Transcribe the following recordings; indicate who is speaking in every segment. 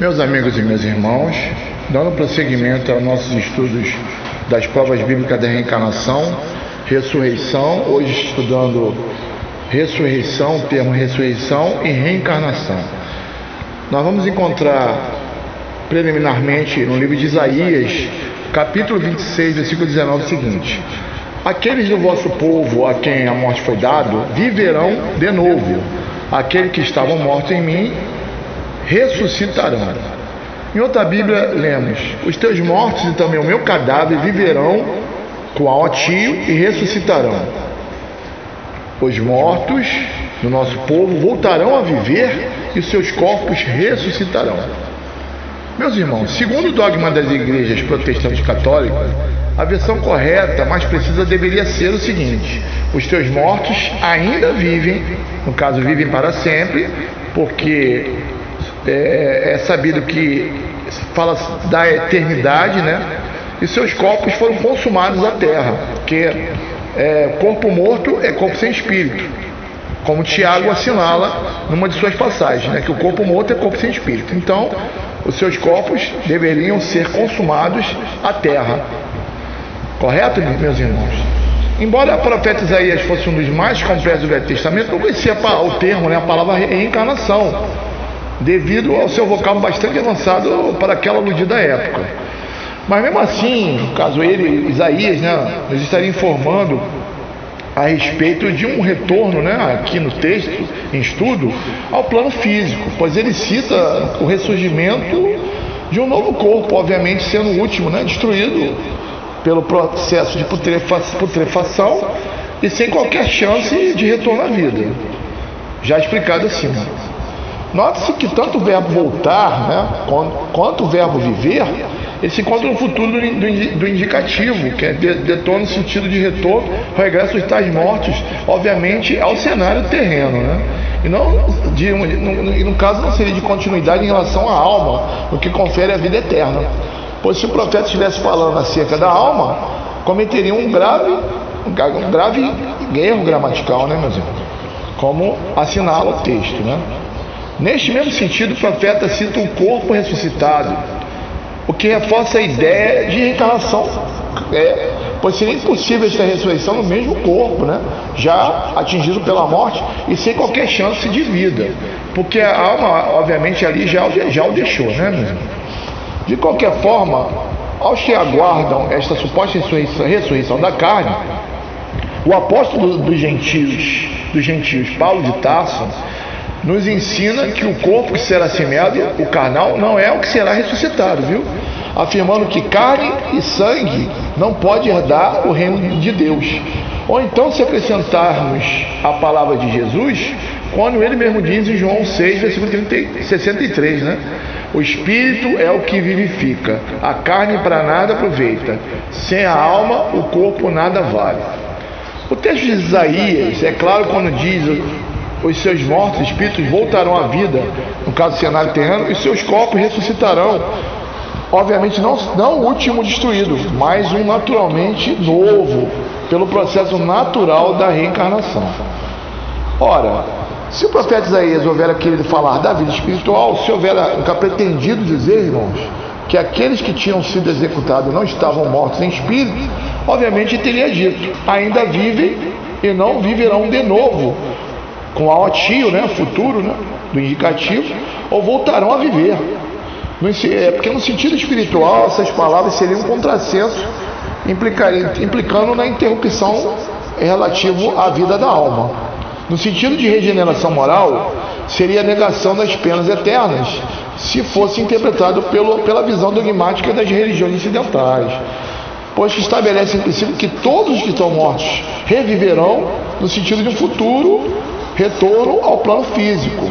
Speaker 1: Meus amigos e meus irmãos, dando prosseguimento aos nossos estudos das provas bíblicas da reencarnação, ressurreição, hoje estudando ressurreição, o termo ressurreição e reencarnação. Nós vamos encontrar preliminarmente no livro de Isaías, capítulo 26, versículo 19, o seguinte: Aqueles do vosso povo a quem a morte foi dado viverão de novo. Aqueles que estavam mortos em mim ressuscitarão. Em outra Bíblia lemos: Os teus mortos e também o meu cadáver viverão com a tio e ressuscitarão. Os mortos do nosso povo voltarão a viver e seus corpos ressuscitarão. Meus irmãos, segundo o dogma das igrejas protestantes católicas, a versão correta, mais precisa, deveria ser o seguinte: os teus mortos ainda vivem, no caso, vivem para sempre, porque é, é sabido que fala da eternidade, né? E seus corpos foram consumados à terra, porque é, corpo morto é corpo sem espírito, como Tiago assinala numa de suas passagens, né? Que o corpo morto é corpo sem espírito. Então, os seus corpos deveriam ser consumados à terra. Correto, meus irmãos? Embora o profeta Isaías fosse um dos mais completos do Velho Testamento, não conhecia o termo, né, a palavra reencarnação, devido ao seu vocábulo bastante avançado para aquela aludida época. Mas mesmo assim, caso ele, Isaías, né, nos estaria informando a respeito de um retorno, né, aqui no texto, em estudo, ao plano físico, pois ele cita o ressurgimento de um novo corpo, obviamente sendo o último, né, destruído pelo processo de putrefação e sem qualquer chance de retorno à vida. Já explicado acima. Note-se que tanto o verbo voltar né, quanto o verbo viver, ele se encontra no futuro do, indicativo, que é detona no sentido de retorno, regresso dos tais mortos, obviamente, ao cenário terreno. Né? E não, de, no, no caso não seria de continuidade em relação à alma, o que confere a vida eterna. Pois se o profeta estivesse falando acerca da alma, cometeria um grave, um grave erro gramatical, né, meus irmãos? Como assinala o texto, né? Neste mesmo sentido, o profeta cita um corpo ressuscitado, o que reforça a ideia de reencarnação. É, pois seria impossível esta ressurreição no mesmo corpo, né? já atingido pela morte e sem qualquer chance de vida. Porque a alma, obviamente, ali já, já o deixou, né, meu irmão? De qualquer forma, aos que aguardam esta suposta ressurreição, ressurreição da carne, o apóstolo dos gentios, dos gentios, Paulo de Tarso, nos ensina que o corpo que será semeado, o carnal, não é o que será ressuscitado, viu? Afirmando que carne e sangue não pode herdar o reino de Deus. Ou então, se acrescentarmos a palavra de Jesus, quando ele mesmo diz em João 6, versículo 30, 63, né? O espírito é o que vivifica, a carne para nada aproveita. Sem a alma, o corpo nada vale. O texto de Isaías, é claro, quando diz os seus mortos espíritos voltarão à vida, no caso cenário terreno, e seus corpos ressuscitarão. Obviamente, não, não o último destruído, mas um naturalmente novo, pelo processo natural da reencarnação. Ora, se o profeta Isaías houvera querido falar da vida espiritual, se houvera nunca pretendido dizer, irmãos, que aqueles que tinham sido executados não estavam mortos em espírito, obviamente teria dito: ainda vivem e não viverão de novo, com a otio, né, futuro, né, do indicativo, ou voltarão a viver. É porque no sentido espiritual essas palavras seriam um contrassenso, implicando na interrupção relativo à vida da alma. No sentido de regeneração moral, seria a negação das penas eternas, se fosse interpretado pelo, pela visão dogmática das religiões ocidentais, pois que estabelece em princípio que todos os que estão mortos reviverão no sentido de um futuro retorno ao plano físico.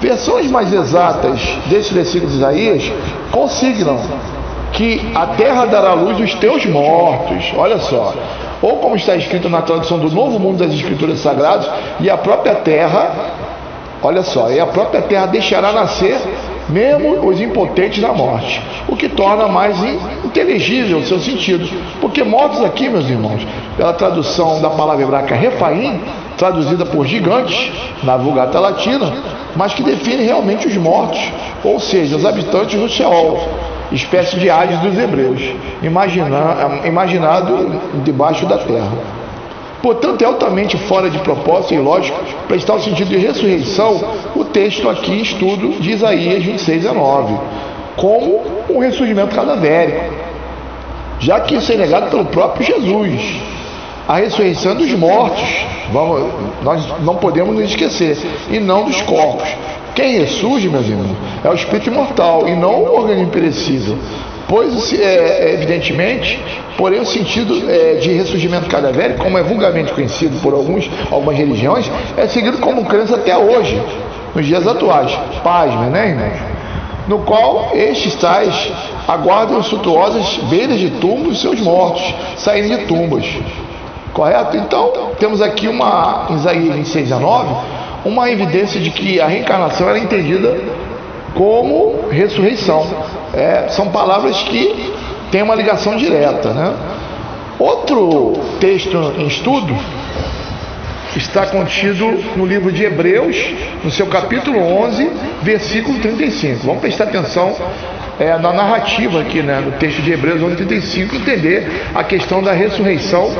Speaker 1: Versões mais exatas desse versículo de Isaías consignam que a terra dará luz os teus mortos. Olha só, ou como está escrito na tradução do Novo Mundo das Escrituras Sagradas, e a própria terra, olha só, e a própria terra deixará nascer mesmo os impotentes da morte, o que torna mais inteligível o seu sentido, porque mortos aqui, meus irmãos, pela tradução da palavra hebraica refaim, traduzida por gigantes na Vulgata Latina, mas que define realmente os mortos, ou seja, os habitantes do Sheol, espécie de Hades dos hebreus, imagina, imaginado debaixo da terra. Portanto, é altamente fora de propósito e lógico prestar o sentido de ressurreição o texto aqui estudo de Isaías 26, 19, como um ressurgimento cadavérico, já que isso é negado pelo próprio Jesus a ressurreição dos mortos. Vamos, nós não podemos nos esquecer. E não dos corpos. Quem ressurge, meus irmãos, é o espírito imortal e não o organismo perecível. Pois, é, evidentemente, porém o sentido é, de ressurgimento cadavérico, como é vulgarmente conhecido por alguns, algumas religiões, é seguido como crença até hoje, nos dias atuais. Pasma, né, irmãos? No qual estes tais aguardam suntuosas beiras de tumbos seus mortos, saindo de tumbas. Correto? Então, temos aqui uma, em Isaías 26, 19, uma evidência de que a reencarnação era entendida como ressurreição. É, são palavras que têm uma ligação direta. Né? Outro texto em estudo está contido no livro de Hebreus, no seu capítulo 11, versículo 35. Vamos prestar atenção é, na narrativa aqui, né, no texto de Hebreus 11, 35, entender a questão da ressurreição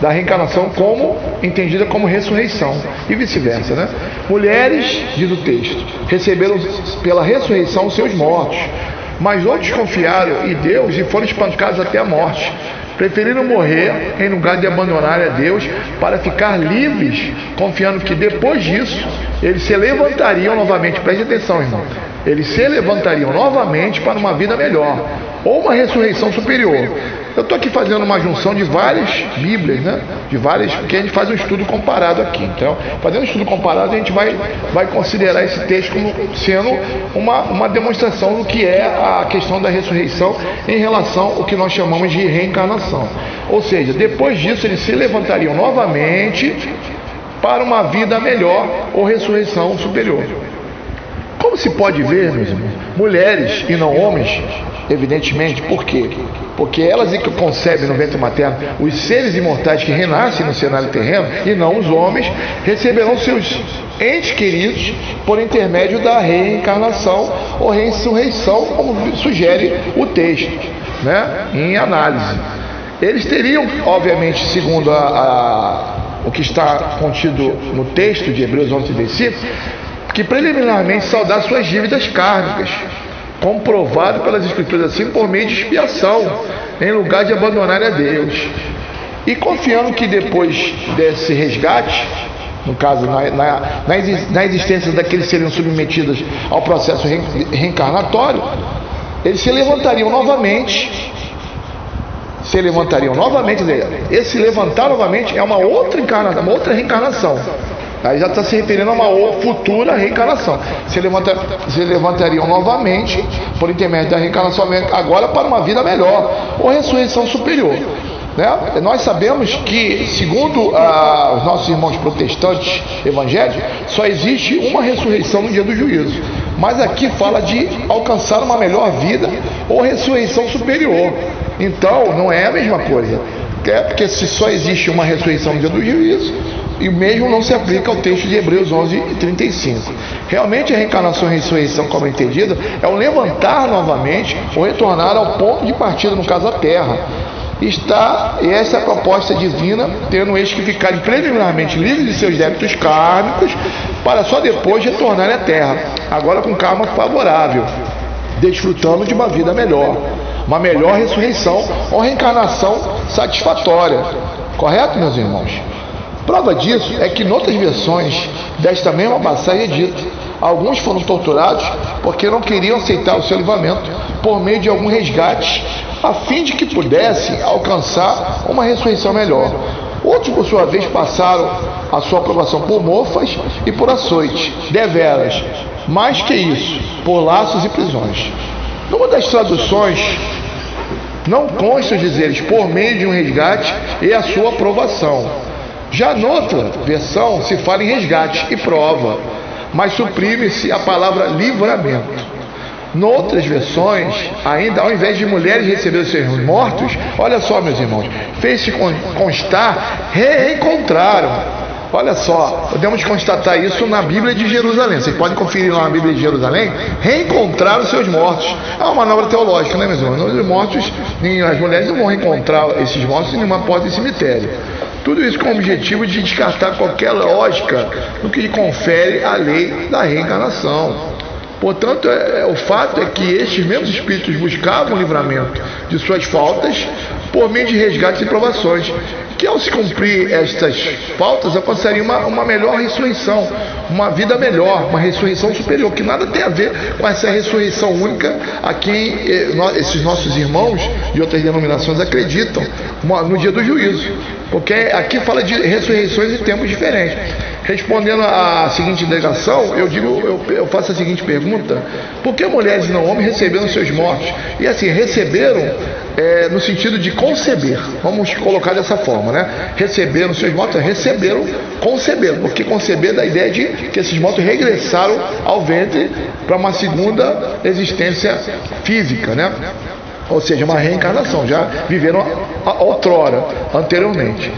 Speaker 1: da reencarnação como entendida como ressurreição e vice-versa, né? Mulheres, diz o texto, receberam pela ressurreição seus mortos, mas outros confiaram em Deus e foram espancados até a morte. Preferiram morrer em lugar de abandonar a Deus para ficar livres, confiando que depois disso eles se levantariam novamente. Preste atenção, irmão. Eles se levantariam novamente para uma vida melhor ou uma ressurreição superior. Eu estou aqui fazendo uma junção de várias Bíblias, né? De várias, porque a gente faz um estudo comparado aqui. Então, fazendo um estudo comparado, a gente vai, vai considerar esse texto como sendo uma, uma demonstração do que é a questão da ressurreição em relação ao que nós chamamos de reencarnação. Ou seja, depois disso eles se levantariam novamente para uma vida melhor ou ressurreição superior. Como se pode ver, meus irmãos, mulheres e não homens, evidentemente, por quê? Porque elas que concebem no ventre materno os seres imortais que renascem no cenário terreno e não os homens, receberão seus entes queridos por intermédio da reencarnação ou ressurreição, como sugere o texto, né? em análise. Eles teriam, obviamente, segundo a, a, o que está contido no texto de Hebreus 11, versículo, que preliminarmente saldar suas dívidas kármicas, comprovado pelas escrituras assim por meio de expiação, em lugar de abandonar a Deus. E confiando que depois desse resgate, no caso, na, na, na existência daqueles que seriam submetidos ao processo reencarnatório, eles se levantariam novamente. Se levantariam novamente, esse levantar novamente é uma outra encarnação, uma outra reencarnação. Aí já está se referindo a uma futura reencarnação. Se, levanta, se levantariam novamente, por intermédio da reencarnação, agora para uma vida melhor, ou ressurreição superior. Né? Nós sabemos que, segundo ah, os nossos irmãos protestantes evangélicos, só existe uma ressurreição no dia do juízo. Mas aqui fala de alcançar uma melhor vida ou ressurreição superior. Então, não é a mesma coisa. É porque se só existe uma ressurreição no dia do juízo, e o mesmo não se aplica ao texto de Hebreus 11 e 35. Realmente a reencarnação e a ressurreição, como é entendida, é o levantar novamente ou retornar ao ponto de partida, no caso a terra. Está, essa é a proposta divina, tendo eles que ficarem preliminarmente livres de seus débitos kármicos, para só depois retornarem à terra, agora com karma favorável, desfrutando de uma vida melhor, uma melhor ressurreição ou reencarnação satisfatória. Correto, meus irmãos? Prova disso é que, em outras versões desta mesma passagem, é dito: alguns foram torturados porque não queriam aceitar o seu livramento por meio de algum resgate, a fim de que pudessem alcançar uma ressurreição melhor. Outros, por sua vez, passaram a sua aprovação por mofas e por açoite, deveras, mais que isso, por laços e prisões. Numa das traduções, não consta dizeres por meio de um resgate e a sua aprovação. Já noutra versão se fala em resgate e prova, mas suprime-se a palavra livramento. Noutras versões, ainda ao invés de mulheres receber os seus mortos, olha só, meus irmãos, fez-se constar, reencontraram. Olha só, podemos constatar isso na Bíblia de Jerusalém. Vocês podem conferir lá na Bíblia de Jerusalém. Reencontrar os seus mortos. É uma manobra teológica, né, meus irmãos? Os mortos, as mulheres não vão reencontrar esses mortos em nenhuma porta de cemitério. Tudo isso com o objetivo de descartar qualquer lógica no que confere a lei da reencarnação. Portanto, é, é, o fato é que estes mesmos espíritos buscavam o livramento de suas faltas por meio de resgates e provações, que ao se cumprir estas faltas alcançaria uma, uma melhor ressurreição, uma vida melhor, uma ressurreição superior, que nada tem a ver com essa ressurreição única a quem eh, esses nossos irmãos de outras denominações acreditam no dia do juízo. Porque aqui fala de ressurreições em tempos diferentes. Respondendo à seguinte indagação, eu digo, eu, eu, faço a seguinte pergunta: por que mulheres não homens receberam seus mortos? E assim, receberam é, no sentido de conceber. Vamos colocar dessa forma, né? Receberam seus mortos, receberam, conceberam, porque conceber da ideia de que esses mortos regressaram ao ventre para uma segunda existência física, né? Ou seja, uma reencarnação, já viveram outrora, anteriormente.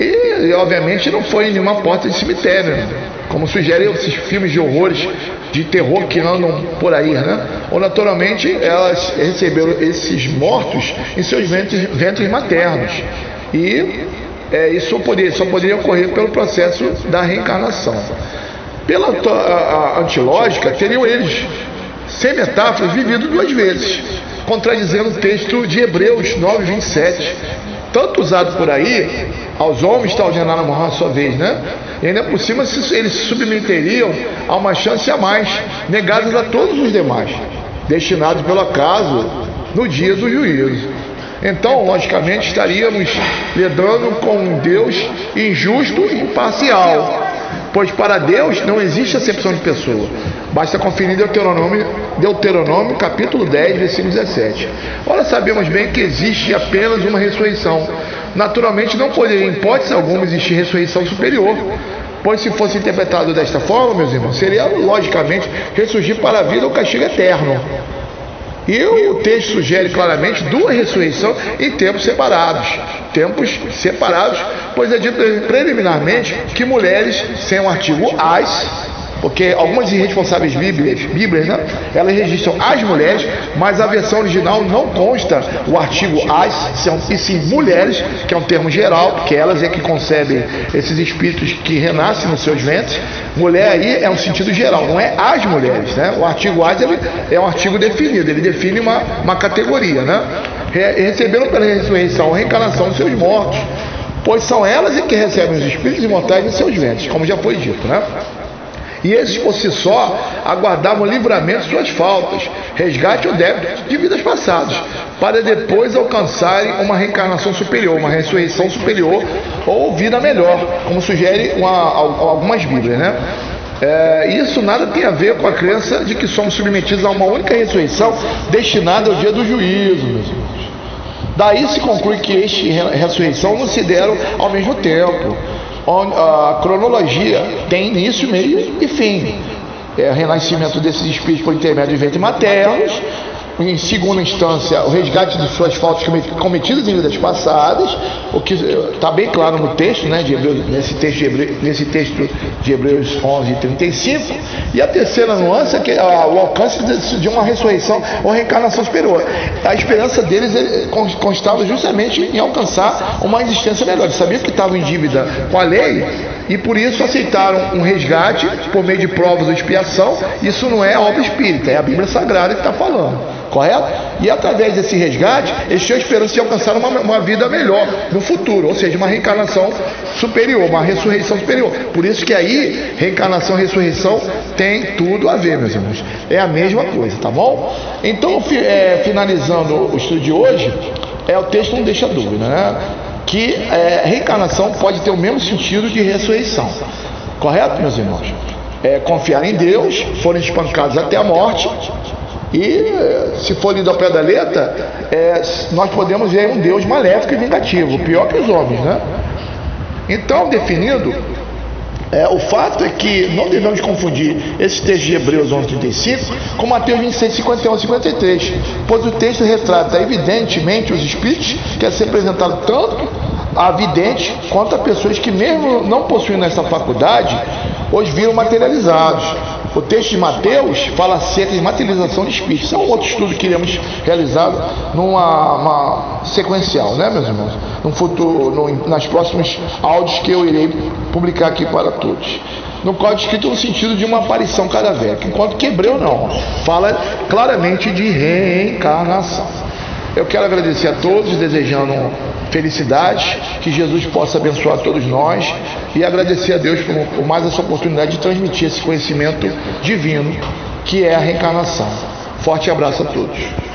Speaker 1: E, obviamente não foi em nenhuma porta de cemitério, né? Como sugerem esses filmes de horrores, de terror que andam por aí, né? Ou naturalmente elas receberam esses mortos em seus ventres, ventres maternos. E é, isso poderia, só poderia ocorrer pelo processo da reencarnação. Pela a, a antilógica, teriam eles, sem metáforas, vivido duas vezes contradizendo o texto de Hebreus 9, 27. Tanto usado por aí, aos homens está ordenado a morrer a sua vez, né? E ainda por cima eles se submeteriam a uma chance a mais, negadas a todos os demais, destinados pelo acaso no dia do juízo. Então, logicamente, estaríamos lidando com um Deus injusto e imparcial, pois para Deus não existe acepção de pessoa. Basta conferir Deuteronômio, Deuteronômio capítulo 10, versículo 17. Ora, sabemos bem que existe apenas uma ressurreição. Naturalmente, não poderia, em hipótese alguma, existir ressurreição superior. Pois se fosse interpretado desta forma, meus irmãos, seria logicamente ressurgir para a vida ou castigo eterno. E o texto sugere claramente duas ressurreições em tempos separados. Tempos separados, pois é dito preliminarmente que mulheres sem o artigo as porque algumas irresponsáveis bíblias, bíblias né, elas registram as mulheres, mas a versão original não consta o artigo as, são, e sim mulheres, que é um termo geral, porque elas é que concebem esses espíritos que renascem nos seus ventres. Mulher aí é um sentido geral, não é as mulheres. Né? O artigo as ele é um artigo definido, ele define uma, uma categoria. Né? Receberam pela ressurreição a reencarnação dos seus mortos, pois são elas que recebem os espíritos imortais em seus ventres, como já foi dito. Né? E esses por si só aguardavam livramento de suas faltas, resgate ou débito de vidas passadas, para depois alcançarem uma reencarnação superior, uma ressurreição superior ou vida melhor, como sugere uma, algumas Bíblias, né? É, isso nada tem a ver com a crença de que somos submetidos a uma única ressurreição destinada ao dia do juízo, meus irmãos. Daí se conclui que este ressurreição não se deram ao mesmo tempo a cronologia tem início, meio e fim. É renascimento desses espíritos por intermédio de ventres maternos, em segunda instância, o resgate de suas faltas cometidas em vidas passadas, o que está bem claro no texto, né, de Hebreus, nesse, texto de Hebreus, nesse texto de Hebreus 11, 35. E a terceira nuance é que a, o alcance de, de, uma ressurreição ou reencarnação superior. A esperança deles é, constava justamente em alcançar uma existência melhor. Eles sabiam que estavam em dívida com a lei e por isso aceitaram um resgate por meio de provas ou expiação. Isso não é obra espírita, é a Bíblia Sagrada que está falando correto? E através desse resgate, eles tinham esperança de alcançar uma, uma vida melhor no futuro, ou seja, uma reencarnação superior, uma ressurreição superior. Por isso que aí, reencarnação e ressurreição tem tudo a ver, meus irmãos. É a mesma coisa, tá bom? Então, é, finalizando o estudo de hoje, é o texto não deixa dúvida, né? Que é, reencarnação pode ter o mesmo sentido de ressurreição. Correto, meus irmãos? É, confiar em Deus, foram espancados até a morte, e se for lido ao pé da letra, é, nós podemos ver um Deus maléfico e vingativo, pior que os homens, né? Então, definido, é, o fato é que não devemos confundir esse texto de Hebreus 11:35 com Mateus 26, 51 53, pois o texto retrata evidentemente os espíritos que é se apresentado tanto a videntes quanto a pessoas que, mesmo não possuindo essa faculdade, hoje viram materializados. O texto de Mateus fala acerca de materialização de espíritos. Isso é um outro estudo que iremos realizar numa sequencial, né, meus irmãos? No futuro, no, nas próximos áudios que eu irei publicar aqui para todos. No código escrito no sentido de uma aparição cadavérica, enquanto que Hebreu não. Fala claramente de reencarnação. Eu quero agradecer a todos, desejando felicidade, que Jesus possa abençoar todos nós e agradecer a Deus por, por mais essa oportunidade de transmitir esse conhecimento divino que é a reencarnação. Forte abraço a todos.